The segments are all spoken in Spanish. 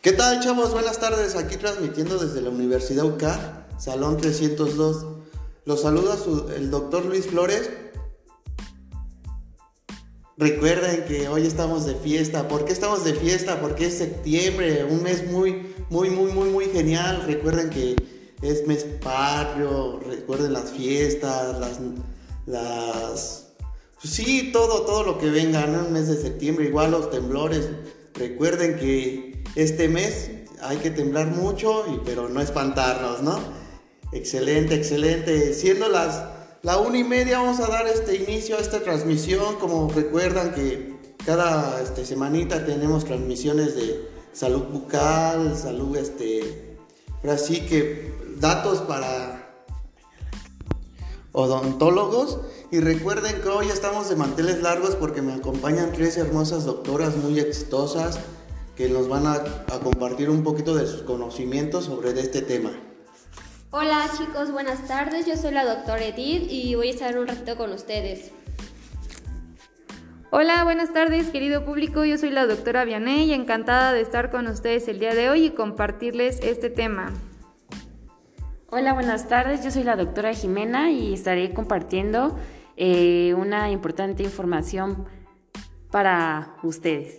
¿Qué tal chavos? Buenas tardes, aquí transmitiendo desde la Universidad UCA, Salón 302. Los saluda el doctor Luis Flores. Recuerden que hoy estamos de fiesta. ¿Por qué estamos de fiesta? Porque es septiembre, un mes muy, muy, muy, muy, muy genial. Recuerden que es mes patrio, recuerden las fiestas, las... las pues sí, todo, todo lo que venga, en Un mes de septiembre, igual los temblores. Recuerden que este mes hay que temblar mucho, pero no espantarnos, ¿no? Excelente, excelente. Siendo las la una y media vamos a dar este inicio a esta transmisión. Como recuerdan que cada este, semanita tenemos transmisiones de salud bucal, salud este. Así que datos para odontólogos. Y recuerden que hoy estamos de manteles largos porque me acompañan tres hermosas doctoras muy exitosas que nos van a, a compartir un poquito de sus conocimientos sobre este tema. Hola chicos, buenas tardes. Yo soy la doctora Edith y voy a estar un ratito con ustedes. Hola, buenas tardes querido público. Yo soy la doctora Vianey y encantada de estar con ustedes el día de hoy y compartirles este tema. Hola, buenas tardes. Yo soy la doctora Jimena y estaré compartiendo eh, una importante información para ustedes.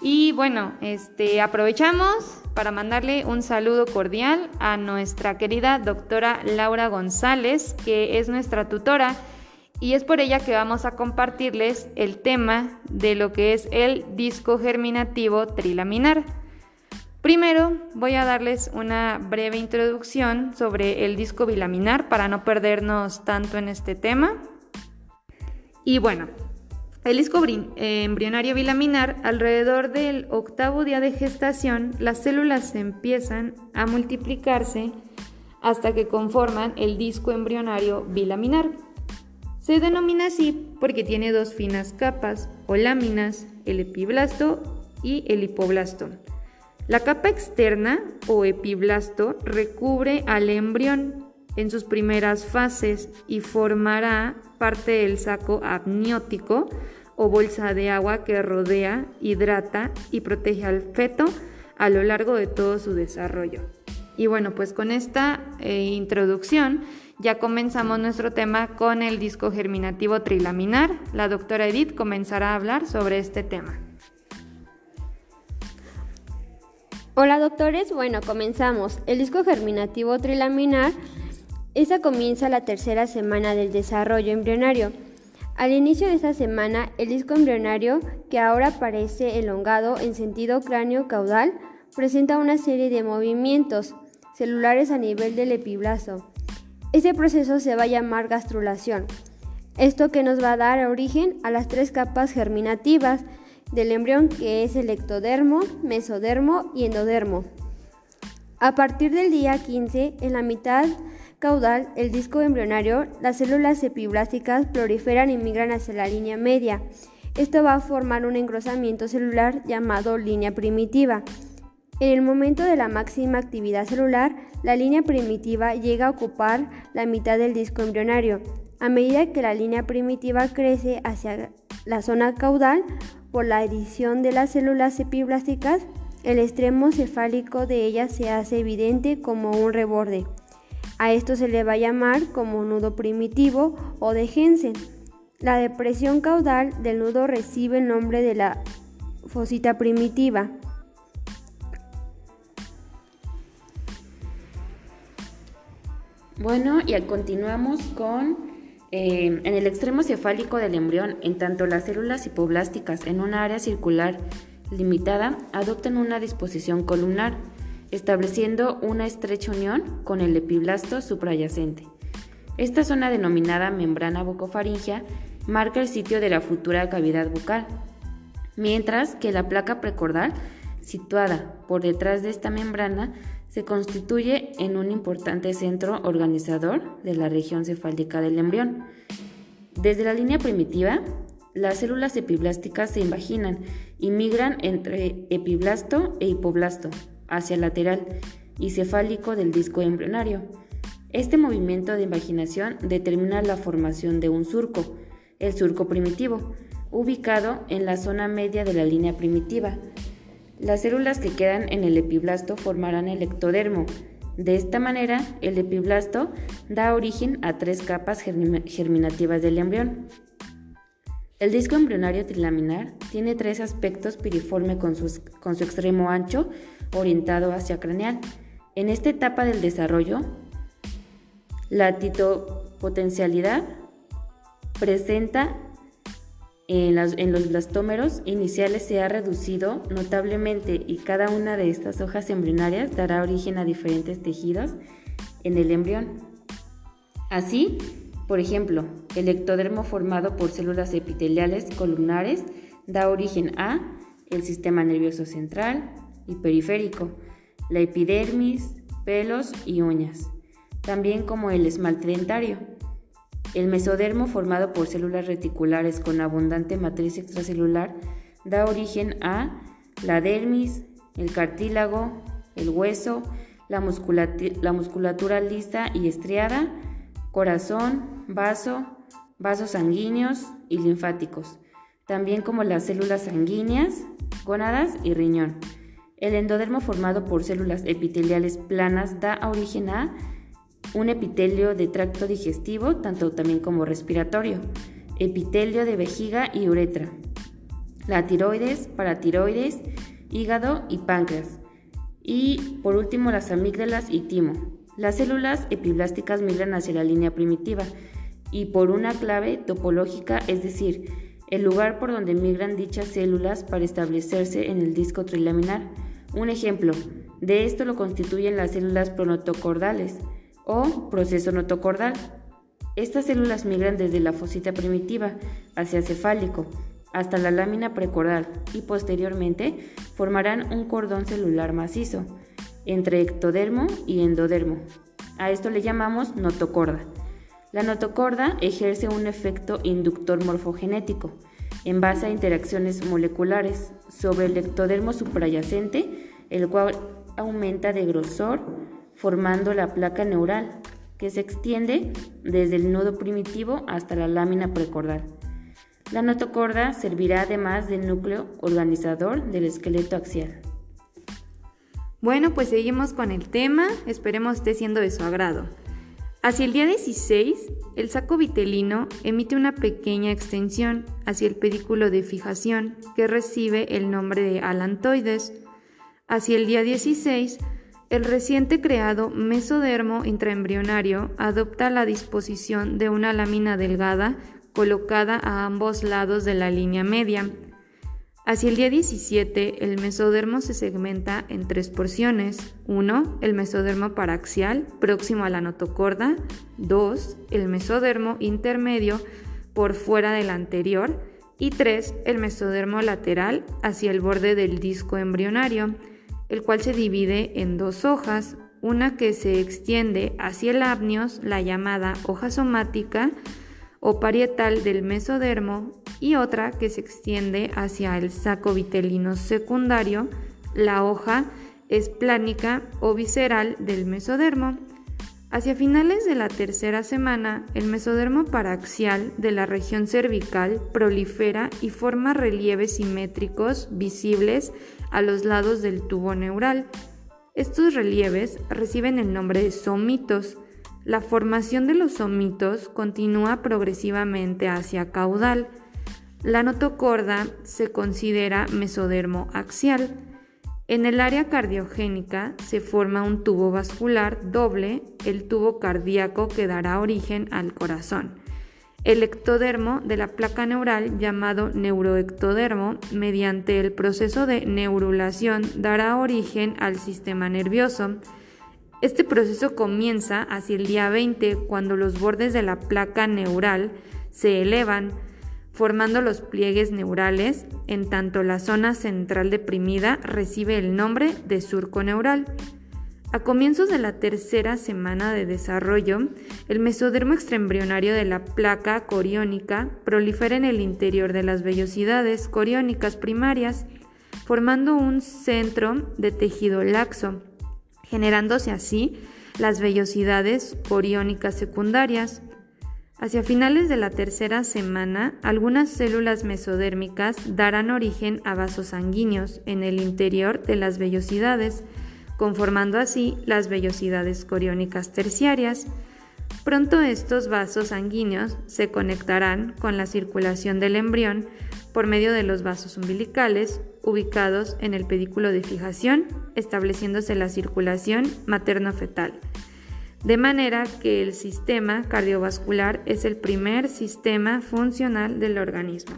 Y bueno, este, aprovechamos para mandarle un saludo cordial a nuestra querida doctora Laura González, que es nuestra tutora, y es por ella que vamos a compartirles el tema de lo que es el disco germinativo trilaminar. Primero voy a darles una breve introducción sobre el disco bilaminar para no perdernos tanto en este tema. Y bueno, el disco eh, embrionario bilaminar, alrededor del octavo día de gestación, las células empiezan a multiplicarse hasta que conforman el disco embrionario bilaminar. Se denomina así porque tiene dos finas capas o láminas, el epiblasto y el hipoblasto. La capa externa o epiblasto recubre al embrión en sus primeras fases y formará parte del saco amniótico o bolsa de agua que rodea, hidrata y protege al feto a lo largo de todo su desarrollo. Y bueno, pues con esta eh, introducción ya comenzamos nuestro tema con el disco germinativo trilaminar. La doctora Edith comenzará a hablar sobre este tema. Hola doctores, bueno, comenzamos. El disco germinativo trilaminar esa comienza la tercera semana del desarrollo embrionario. Al inicio de esta semana, el disco embrionario, que ahora parece elongado en sentido cráneo-caudal, presenta una serie de movimientos celulares a nivel del epiblasto. Este proceso se va a llamar gastrulación. Esto que nos va a dar origen a las tres capas germinativas del embrión que es el ectodermo, mesodermo y endodermo. A partir del día 15, en la mitad caudal, el disco embrionario, las células epiblásticas proliferan y migran hacia la línea media. Esto va a formar un engrosamiento celular llamado línea primitiva. En el momento de la máxima actividad celular, la línea primitiva llega a ocupar la mitad del disco embrionario. A medida que la línea primitiva crece hacia la zona caudal por la edición de las células epiblásticas, el extremo cefálico de ellas se hace evidente como un reborde. A esto se le va a llamar como nudo primitivo o de Jensen. La depresión caudal del nudo recibe el nombre de la fosita primitiva. Bueno, y continuamos con eh, en el extremo cefálico del embrión, en tanto las células hipoblásticas en una área circular limitada adoptan una disposición columnar estableciendo una estrecha unión con el epiblasto suprayacente. Esta zona denominada membrana bucofaringea marca el sitio de la futura cavidad bucal, mientras que la placa precordal, situada por detrás de esta membrana, se constituye en un importante centro organizador de la región cefálica del embrión. Desde la línea primitiva, las células epiblásticas se imaginan y migran entre epiblasto e hipoblasto, hacia lateral y cefálico del disco embrionario. Este movimiento de imaginación determina la formación de un surco, el surco primitivo, ubicado en la zona media de la línea primitiva. Las células que quedan en el epiblasto formarán el ectodermo. De esta manera, el epiblasto da origen a tres capas germinativas del embrión. El disco embrionario trilaminar tiene tres aspectos piriforme con su, con su extremo ancho orientado hacia craneal. En esta etapa del desarrollo, la titopotencialidad presenta en, los blastómeros iniciales se ha reducido notablemente y cada una de estas hojas embrionarias dará origen a diferentes tejidos en el embrión. Así, por ejemplo, el ectodermo formado por células epiteliales columnares da origen a el sistema nervioso central y periférico, la epidermis, pelos y uñas, también como el esmalte dentario. El mesodermo, formado por células reticulares con abundante matriz extracelular, da origen a la dermis, el cartílago, el hueso, la, musculatura lisa y estriada, corazón, vaso, vasos sanguíneos y linfáticos, también como las células sanguíneas, gónadas y riñón. El endodermo formado por células epiteliales planas da origen a un epitelio de tracto digestivo, tanto también como respiratorio, epitelio de vejiga y uretra, la tiroides, paratiroides, hígado y páncreas. Y por último las amígdalas y timo. Las células epiblásticas migran hacia la línea primitiva y por una clave topológica, es decir, el lugar por donde migran dichas células para establecerse en el disco trilaminar. Un ejemplo de esto lo constituyen las células pronotocordales, o proceso notocordal. Estas células migran desde la fosita primitiva hacia cefálico hasta la lámina precordal y posteriormente formarán un cordón celular macizo entre ectodermo y endodermo. A esto le llamamos notocorda. La notocorda ejerce un efecto inductor morfogenético en base a interacciones moleculares sobre el ectodermo suprayacente, el cual aumenta de grosor formando la placa neural, que se extiende desde el nudo primitivo hasta la lámina precordal. La notocorda servirá además de núcleo organizador del esqueleto axial. Bueno, pues seguimos con el tema, esperemos esté siendo de su agrado. Hacia el día 16, el saco vitelino emite una pequeña extensión hacia el pedículo de fijación que recibe el nombre de alantoides. Hacia el día 16, el reciente creado mesodermo intraembrionario adopta la disposición de una lámina delgada colocada a ambos lados de la línea media. Hacia el día 17, el mesodermo se segmenta en tres porciones. 1. El mesodermo paraxial, próximo a la notocorda. 2. El mesodermo intermedio, por fuera del anterior. Y 3. El mesodermo lateral, hacia el borde del disco embrionario el cual se divide en dos hojas, una que se extiende hacia el amnios, la llamada hoja somática o parietal del mesodermo, y otra que se extiende hacia el saco vitelino secundario, la hoja esplánica o visceral del mesodermo. Hacia finales de la tercera semana, el mesodermo paraxial de la región cervical prolifera y forma relieves simétricos visibles a los lados del tubo neural. Estos relieves reciben el nombre de somitos. La formación de los somitos continúa progresivamente hacia caudal. La notocorda se considera mesodermo axial. En el área cardiogénica se forma un tubo vascular doble, el tubo cardíaco que dará origen al corazón el ectodermo de la placa neural llamado neuroectodermo mediante el proceso de neurulación dará origen al sistema nervioso. Este proceso comienza hacia el día 20 cuando los bordes de la placa neural se elevan formando los pliegues neurales, en tanto la zona central deprimida recibe el nombre de surco neural. A comienzos de la tercera semana de desarrollo, el mesodermo extraembrionario de la placa coriónica prolifera en el interior de las vellosidades coriónicas primarias, formando un centro de tejido laxo, generándose así las vellosidades coriónicas secundarias. Hacia finales de la tercera semana, algunas células mesodérmicas darán origen a vasos sanguíneos en el interior de las vellosidades, conformando así las vellosidades coriónicas terciarias. Pronto estos vasos sanguíneos se conectarán con la circulación del embrión por medio de los vasos umbilicales ubicados en el pedículo de fijación, estableciéndose la circulación materno-fetal de manera que el sistema cardiovascular es el primer sistema funcional del organismo.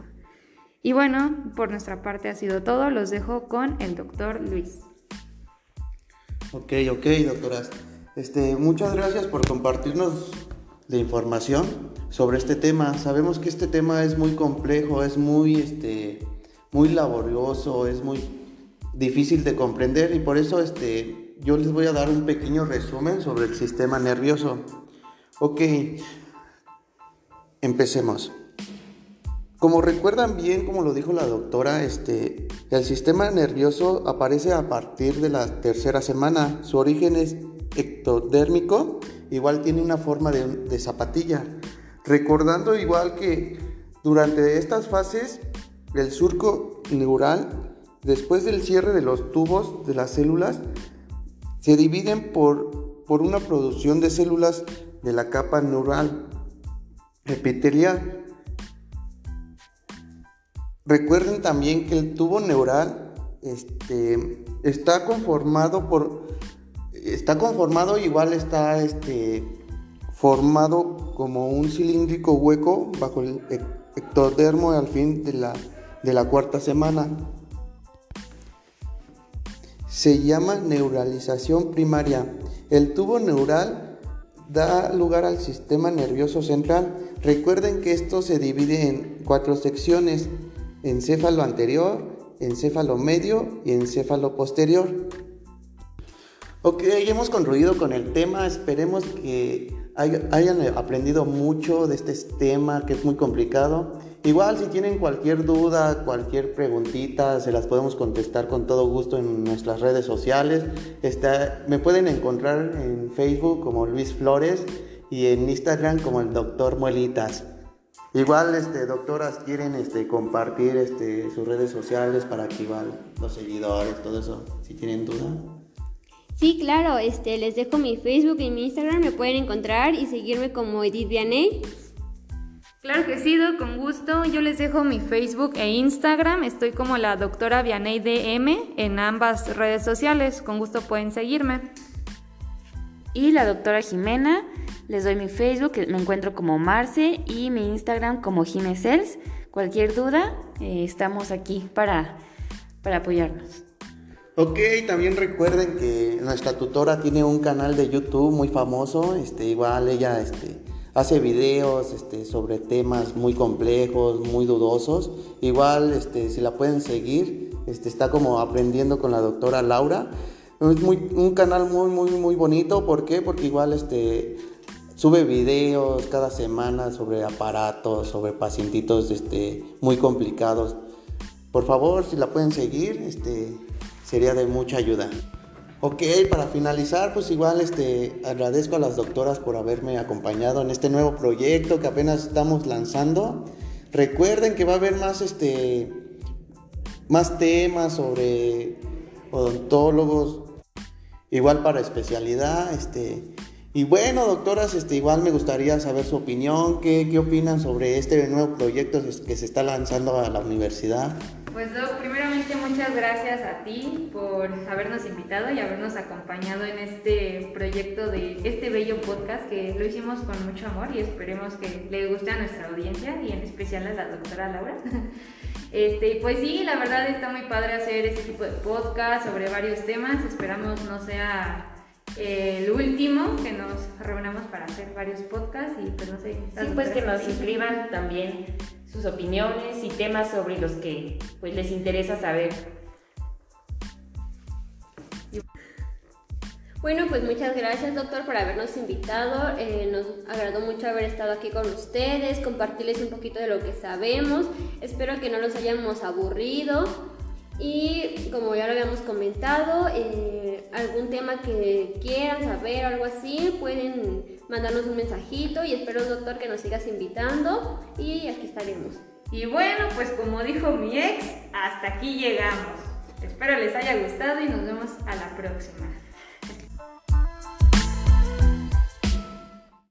Y bueno, por nuestra parte ha sido todo, los dejo con el doctor Luis. Ok, ok, doctoras. Este, muchas gracias por compartirnos la información sobre este tema. Sabemos que este tema es muy complejo, es muy, este, muy laborioso, es muy difícil de comprender y por eso este, yo les voy a dar un pequeño resumen sobre el sistema nervioso. Ok, empecemos. Como recuerdan bien, como lo dijo la doctora, este, el sistema nervioso aparece a partir de la tercera semana. Su origen es ectodérmico, igual tiene una forma de, zapatilla. Recordando igual que durante estas fases, el surco neural, después del cierre de los tubos de las células, se dividen por, por una producción de células de la capa neural epitelial. Recuerden también que el tubo neural este, está conformado por está conformado igual está este, formado como un cilíndrico hueco bajo el ectodermo al fin de la, de la cuarta semana se llama neuralización primaria. El tubo neural da lugar al sistema nervioso central. Recuerden que esto se divide en cuatro secciones, encéfalo anterior, encéfalo medio y encéfalo posterior. Ok, hemos concluido con el tema, esperemos que hayan aprendido mucho de este tema que es muy complicado. Igual si tienen cualquier duda, cualquier preguntita, se las podemos contestar con todo gusto en nuestras redes sociales. Me pueden encontrar en Facebook como Luis Flores y en Instagram como el Doctor Muelitas. Igual, este, doctoras, quieren este, compartir este, sus redes sociales para igual los seguidores, todo eso, si tienen duda. Sí, claro, este, les dejo mi Facebook y mi Instagram, me pueden encontrar y seguirme como Edith Vianney. Claro que sí, con gusto. Yo les dejo mi Facebook e Instagram. Estoy como la doctora Vianey DM en ambas redes sociales. Con gusto pueden seguirme. Y la doctora Jimena, les doy mi Facebook, me encuentro como Marce y mi Instagram como Jimesels. Cualquier duda, eh, estamos aquí para, para apoyarnos. Ok, también recuerden que nuestra tutora tiene un canal de YouTube muy famoso. Este, igual ella este, hace videos este, sobre temas muy complejos, muy dudosos. Igual, este, si la pueden seguir, este, está como aprendiendo con la doctora Laura. Es muy, un canal muy, muy, muy bonito. ¿Por qué? Porque igual sube videos cada semana sobre aparatos, sobre pacientitos muy complicados. Por favor, si la pueden seguir, este, sería de mucha ayuda. Ok, para finalizar, pues igual este, agradezco a las doctoras por haberme acompañado en este nuevo proyecto que apenas estamos lanzando. Recuerden que va a haber más, este, más temas sobre odontólogos, igual para especialidad. Este, y bueno, doctoras, este, igual me gustaría saber su opinión, qué, qué opinan sobre este nuevo proyecto que se está lanzando a la universidad. Pues Doc, muchas gracias a ti por habernos invitado y habernos acompañado en este proyecto de este bello podcast que lo hicimos con mucho amor y esperemos que le guste a nuestra audiencia y en especial a la doctora Laura. Este, pues sí, la verdad está muy padre hacer este tipo de podcast sobre varios temas. Esperamos no sea el último que nos reunamos para hacer varios podcasts y pues no sé. Sí, pues que nos inscriban también sus opiniones y temas sobre los que pues les interesa saber. Bueno, pues muchas gracias doctor por habernos invitado. Eh, nos agradó mucho haber estado aquí con ustedes, compartirles un poquito de lo que sabemos. Espero que no los hayamos aburrido Y como ya lo habíamos comentado, eh, algún tema que quieran saber o algo así, pueden mandarnos un mensajito y espero, doctor, que nos sigas invitando y aquí estaremos. Y bueno, pues como dijo mi ex, hasta aquí llegamos. Espero les haya gustado y nos vemos a la próxima.